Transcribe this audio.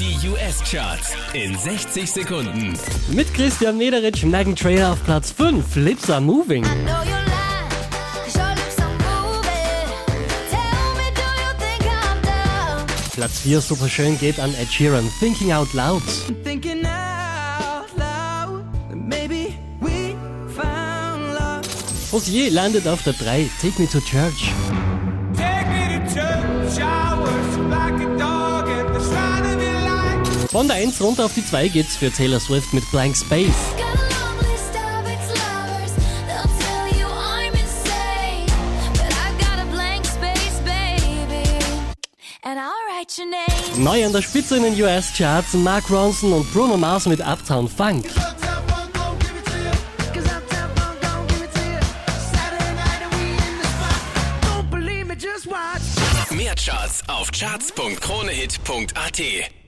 Die US-Charts in 60 Sekunden. Mit Christian Mederitsch, Megan Trainer auf Platz 5. Lips are moving. Platz 4 super schön geht an Ed Sheeran. Thinking out loud. Thinking out loud, maybe we found love. Rosier landet auf der 3. Take me to church. Take me to church, Von der 1 runter auf die 2 geht's für Taylor Swift mit Blank Space. Neu an der Spitze in den US-Charts Mark Ronson und Bruno Mars mit Uptown Funk. Mehr Charts auf charts.kronehit.at.